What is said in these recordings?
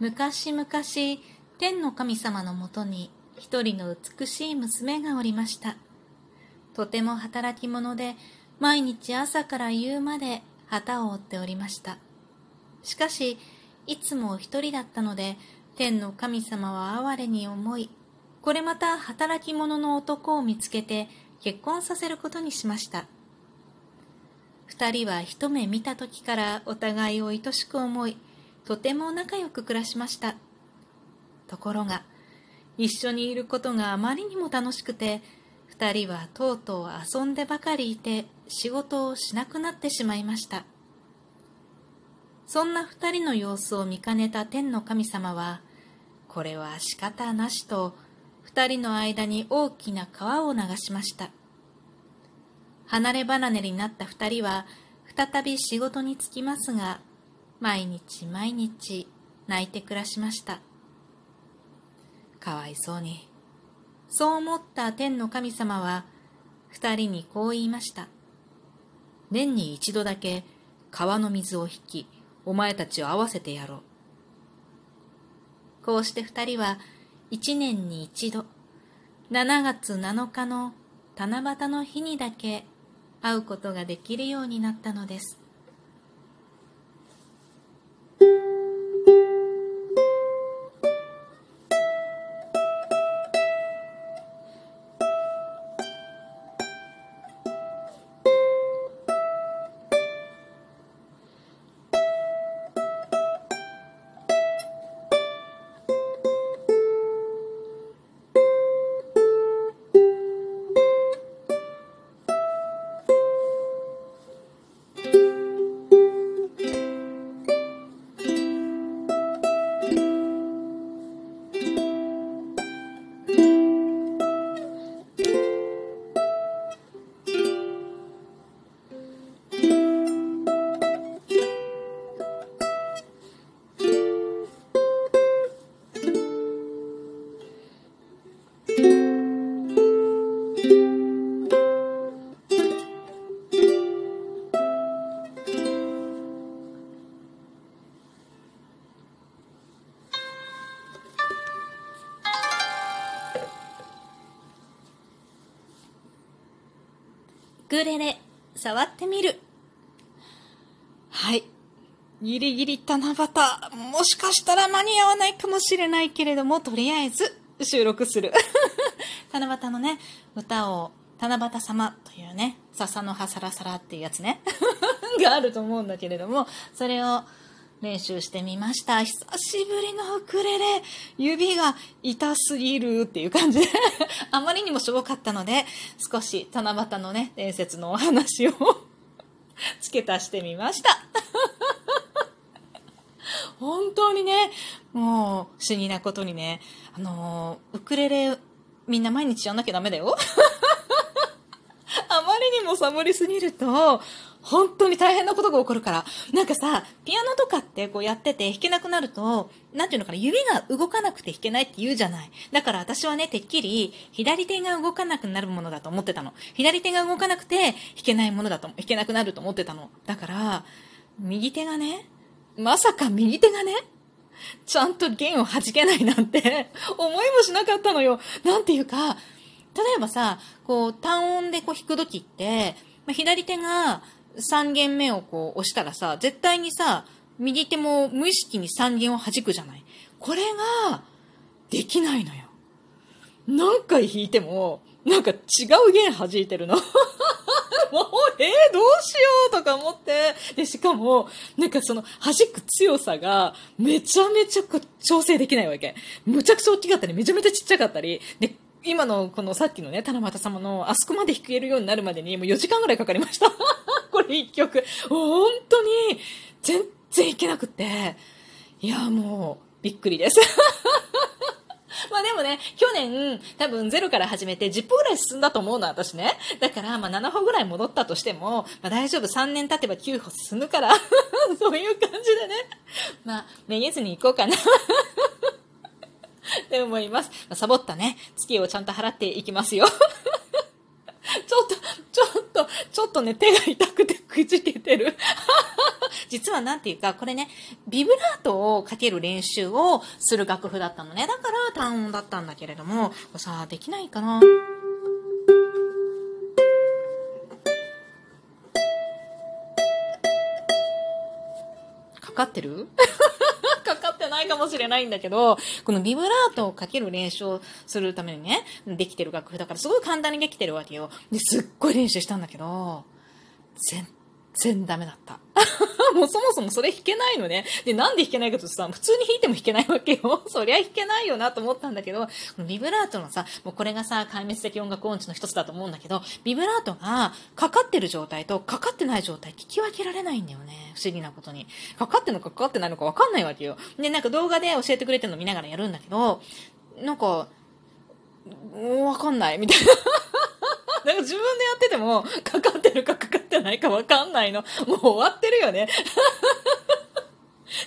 昔々、天の神様のもとに一人の美しい娘がおりました。とても働き者で、毎日朝から夕まで旗を折っておりました。しかし、いつも一人だったので、天の神様は哀れに思い、これまた働き者の男を見つけて結婚させることにしました。二人は一目見た時からお互いを愛しく思い、とても仲良く暮らしました。ところが、一緒にいることがあまりにも楽しくて、二人はとうとう遊んでばかりいて仕事をしなくなってしまいました。そんな二人の様子を見かねた天の神様は、これは仕方なしと、二人の間に大きな川を流しました。離れ離れになった二人は、再び仕事に就きますが、毎日毎日泣いて暮らしました。かわいそうに。そう思った天の神様は、二人にこう言いました。年に一度だけ川の水を引き、お前たちを合わせてやろう。こうして二人は一年に一度、7月7日の七夕の日にだけ会うことができるようになったのです。グレレ、触ってみる。はい。ギリギリ七夕、もしかしたら間に合わないかもしれないけれども、とりあえず収録する。七夕のね、歌を、七夕様というね、笹の葉サラサラっていうやつね、があると思うんだけれども、それを練習してみました。久しぶりのウクレレ、指が痛すぎるっていう感じで あまりにもしょぼかったので、少し七夕のね、伝説のお話を 付け足してみました 本当にね、もう不思議なことにね、あのウクレレみんな毎日やんなきゃダメだよ。あまりにもサボりすぎると、本当に大変なことが起こるから。なんかさ、ピアノとかってこうやってて弾けなくなると、なんていうのかな、指が動かなくて弾けないって言うじゃない。だから私はね、てっきり、左手が動かなくなるものだと思ってたの。左手が動かなくて弾けないものだと、弾けなくなると思ってたの。だから、右手がね、まさか右手がね、ちゃんと弦を弾けないなんて思いもしなかったのよ。なんていうか、例えばさ、こう、単音でこう弾くときって、まあ、左手が3弦目をこう押したらさ、絶対にさ、右手も無意識に3弦を弾くじゃない？これが、できないのよ。何回弾いても、なんか違う弦弾いてるの。もう、えー、どうしようとか思って。で、しかも、なんかその弾く強さがめちゃめちゃ調整できないわけ。むちゃくちゃ大きかったり、めちゃめちゃちっちゃかったり。で、今のこのさっきのね、七夕様のあそこまで弾けるようになるまでにもう4時間ぐらいかかりました。これ1曲。本当に全然弾けなくって。いや、もうびっくりです。まあでもね、去年多分ゼロから始めて10歩ぐらい進んだと思うの、私ね。だからまあ7歩ぐらい戻ったとしても、まあ大丈夫、3年経てば9歩進むから、そういう感じでね。まあ、めげずに行こうかな。って思います。まサボったね、月をちゃんと払っていきますよ。と、ちょっとね、手が痛くてくじけてる。実はなんていうか、これね、ビブラートをかける練習をする楽譜だったのね。だから単音だったんだけれども、さあ、できないかな。かかってる？ないかもしれないんだけど、このビブラートをかける練習をするためにね、できてる楽譜だからすごい簡単にできてるわけよ。で、すっごい練習したんだけど、全然ダメだった。もうそもそもそれ弾けないのね。で、なんで弾けないかとさ、普通に弾いても弾けないわけよ。そりゃ弾けないよなと思ったんだけど、このビブラートのさ、もうこれがさ、壊滅的音楽音痴の一つだと思うんだけど、ビブラートがかかってる状態とかかってない状態聞き分けられないんだよね。不思議なことに。かかってんのかかかってないのかわかんないわけよ。で、なんか動画で教えてくれてるの見ながらやるんだけど、なんか、わかんないみたいな。なんか自分でやってても、かかってるかかかってないかわかんないの。もう終わってるよね。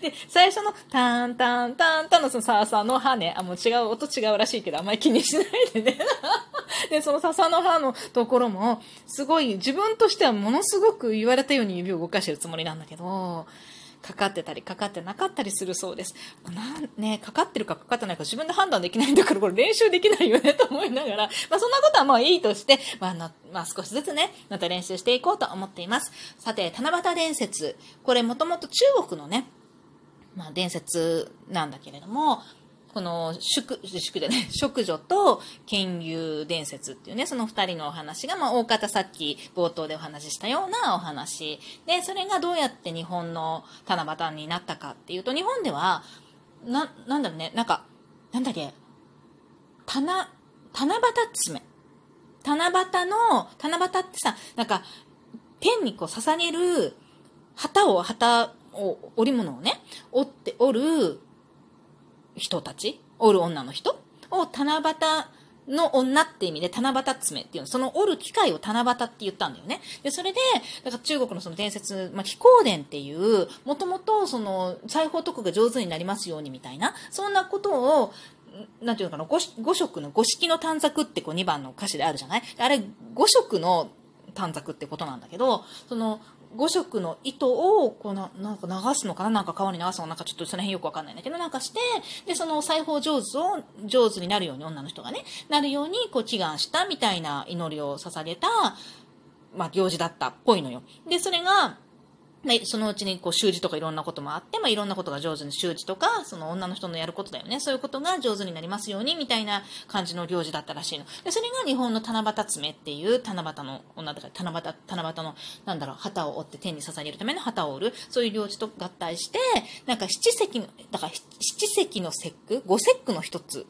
で、最初のタンタンタンタンのそのサーサーの歯ね、あ、もう違う、音違うらしいけど、あんまり気にしないでね。で、その笹の歯のところも、すごい、自分としてはものすごく言われたように指を動かしてるつもりなんだけど、かかってたりかかってなかったりするそうです。なんね、かかってるかかかってないか自分で判断できないんだからこれ練習できないよねと思いながら、まあそんなことはもういいとして、まあの、まあ少しずつね、また練習していこうと思っています。さて、七夕伝説。これもともと中国のね、まあ伝説なんだけれども、この宿、宿でね、宿女と剣友伝説っていうね、その二人のお話が、まあ、大方さっき冒頭でお話ししたようなお話。で、それがどうやって日本の七夕になったかっていうと、日本では、な、なんだろうね、なんか、なんだっけ、七、七夕爪。七夕の、七夕ってさ、なんか、天にこう捧げる旗を、旗を、織物をね、折って、折る人たち、おる女の人を七夕の女って意味で七夕爪っていうの、そのおる機会を七夕って言ったんだよね。で、それで、だから中国のその伝説、まあ、飛行伝っていう、もともとその、裁縫徳が上手になりますようにみたいな、そんなことを、なんていうのかな、五五色の五色の短冊ってこう2番の歌詞であるじゃない？あれ、五色の短冊ってことなんだけど、その、5色の糸を、こうな、なんか流すのかななんか川に流すのなんかちょっとその辺よくわかんないんだけど、なんかして、で、その裁縫上手を、上手になるように、女の人がね、なるように、こう祈願したみたいな祈りを捧げた、まあ、行事だったっぽいのよ。で、それが、で、そのうちにこう習字とかいろんなこともあって、まあ、いろんなことが上手に習字とか、その女の人のやることだよね。そういうことが上手になりますように、みたいな感じの行事だったらしいの。で、それが日本の七夕爪っていう七夕の女だから、七夕、七夕の、なんだろう、旗を折って天に捧げるための旗を折る、そういう行事と合体して、なんか七石の、だから七石の節句、五節句の一つ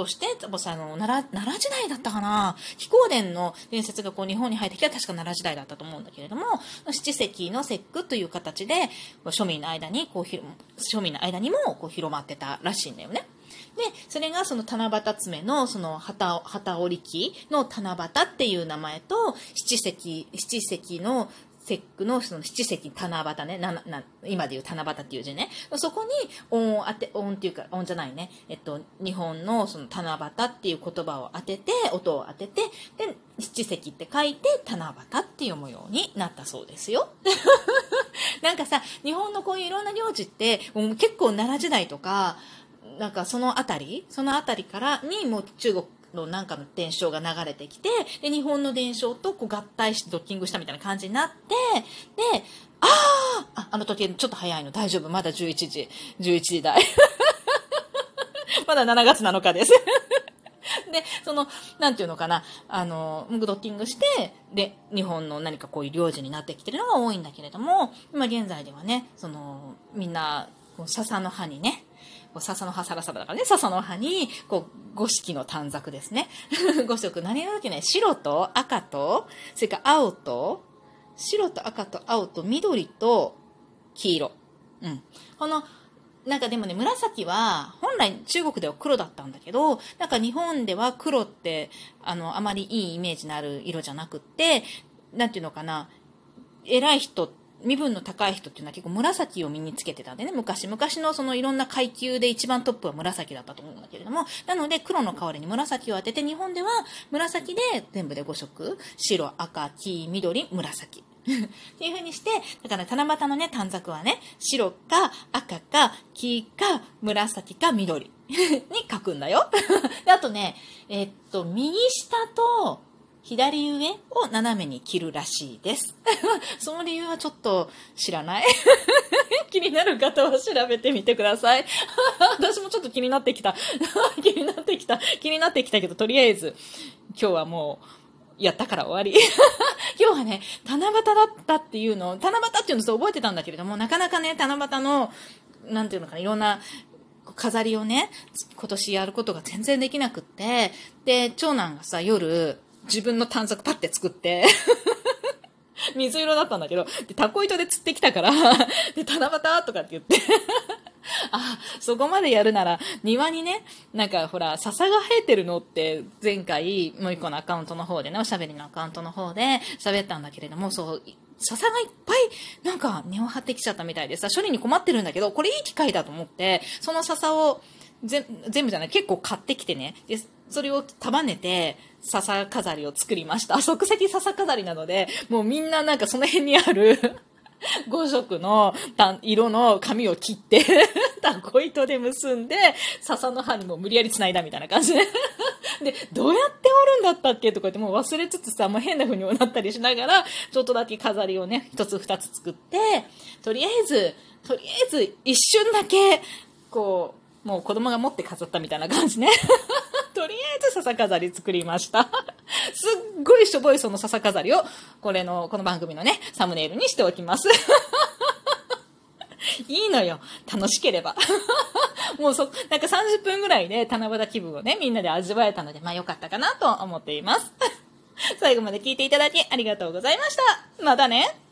として、あの、奈良、奈良時代だったかな飛行伝の伝説がこう日本に入ってきたら確か奈良時代だったと思うんだけれども、七石の節句という形で、庶民の間に、こう、庶民の間にもこう広まってたらしいんだよね。で、それがその七夕爪のその旗、旗織り機の七夕っていう名前と、七石、七石の節句のその七石七夕ね、なな今で言う七夕っていう字ね。そこに音を当て、音っていうか、音じゃないね。えっと、日本のその七夕っていう言葉を当てて、音を当てて、で、七石って書いて、七夕って読むようになったそうですよ。なんかさ、日本のこういういろんな行事って、もう結構奈良時代とか、なんかそのあたり、そのあたりからにもう中国のなんかの伝承が流れてきて、で、日本の伝承とこう合体してドッキングしたみたいな感じになって、で、あああの時ちょっと早いの、大丈夫、まだ11時、11時台。まだ7月7日です。で、その、なんていうのかな、あの、ドッキングして、で、日本の何かこういう領事になってきてるのが多いんだけれども、今現在ではね、その、みんな、笹の葉にね、笹の葉サラサラだからね、笹の葉に、こう、五色の短冊ですね。五色、何がだっけね、白と赤と、それから青と、白と赤と青と緑と黄色。うん。この、なんかでもね、紫は、本来中国では黒だったんだけど、なんか日本では黒って、あの、あまりいいイメージのある色じゃなくって、なんていうのかな、偉い人って身分の高い人っていうのは結構紫を身につけてたんでね、昔、昔のそのいろんな階級で一番トップは紫だったと思うんだけれども、なので黒の代わりに紫を当てて、日本では紫で全部で5色、白、赤、黄、緑、紫。っていう風にして、だから七夕のね、短冊はね、白か赤か黄か紫か緑に書くんだよ。であとね、え、っと、右下と左上を斜めに切るらしいです。その理由はちょっと知らない。気になる方は調べてみてください。私もちょっと気になってきた。気になってきた。気になってきたけど、とりあえず、今日はもう、やったから終わり。今日はね、七夕だったっていうの、七夕っていうのを覚えてたんだけれども、なかなかね、七夕の、なんていうのかな、いろんな、飾りをね、今年やることが全然できなくって、で、長男がさ、夜、自分の短冊パッて作って。水色だったんだけど、で、タコ糸で釣ってきたから。で、七夕とかって言って。あ、そこまでやるなら、庭にね、なんかほら、笹が生えてるのって前回、もう一個のアカウントの方でね、おしゃべりのアカウントの方で喋ったんだけれども、そう、笹がいっぱい、なんか根を張ってきちゃったみたいでさ、処理に困ってるんだけど、これいい機会だと思って、その笹を、全部じゃない、結構買ってきてね、で、それを束ねて、笹飾りを作りました。即席笹飾りなので、もうみんななんかその辺にある 5色の色の紙を切って タコ糸で結んで、笹の葉にも無理やり繋いだみたいな感じでで、どうやって折るんだったっけとか言ってもう忘れつつさ、もう変な風になったりしながら、ちょっとだけ飾りをね、一つ二つ作って、とりあえず、とりあえず一瞬だけ、こう、もう子供が持って飾ったみたいな感じね笹飾り作りました。すっごいしょぼいその笹飾りを、これの、この番組のね、サムネイルにしておきます。いいのよ。楽しければ。もうそ、なんか30分ぐらいで七夕気分をね、みんなで味わえたので、まあよかったかなと思っています。最後まで聞いていただきありがとうございました。またね。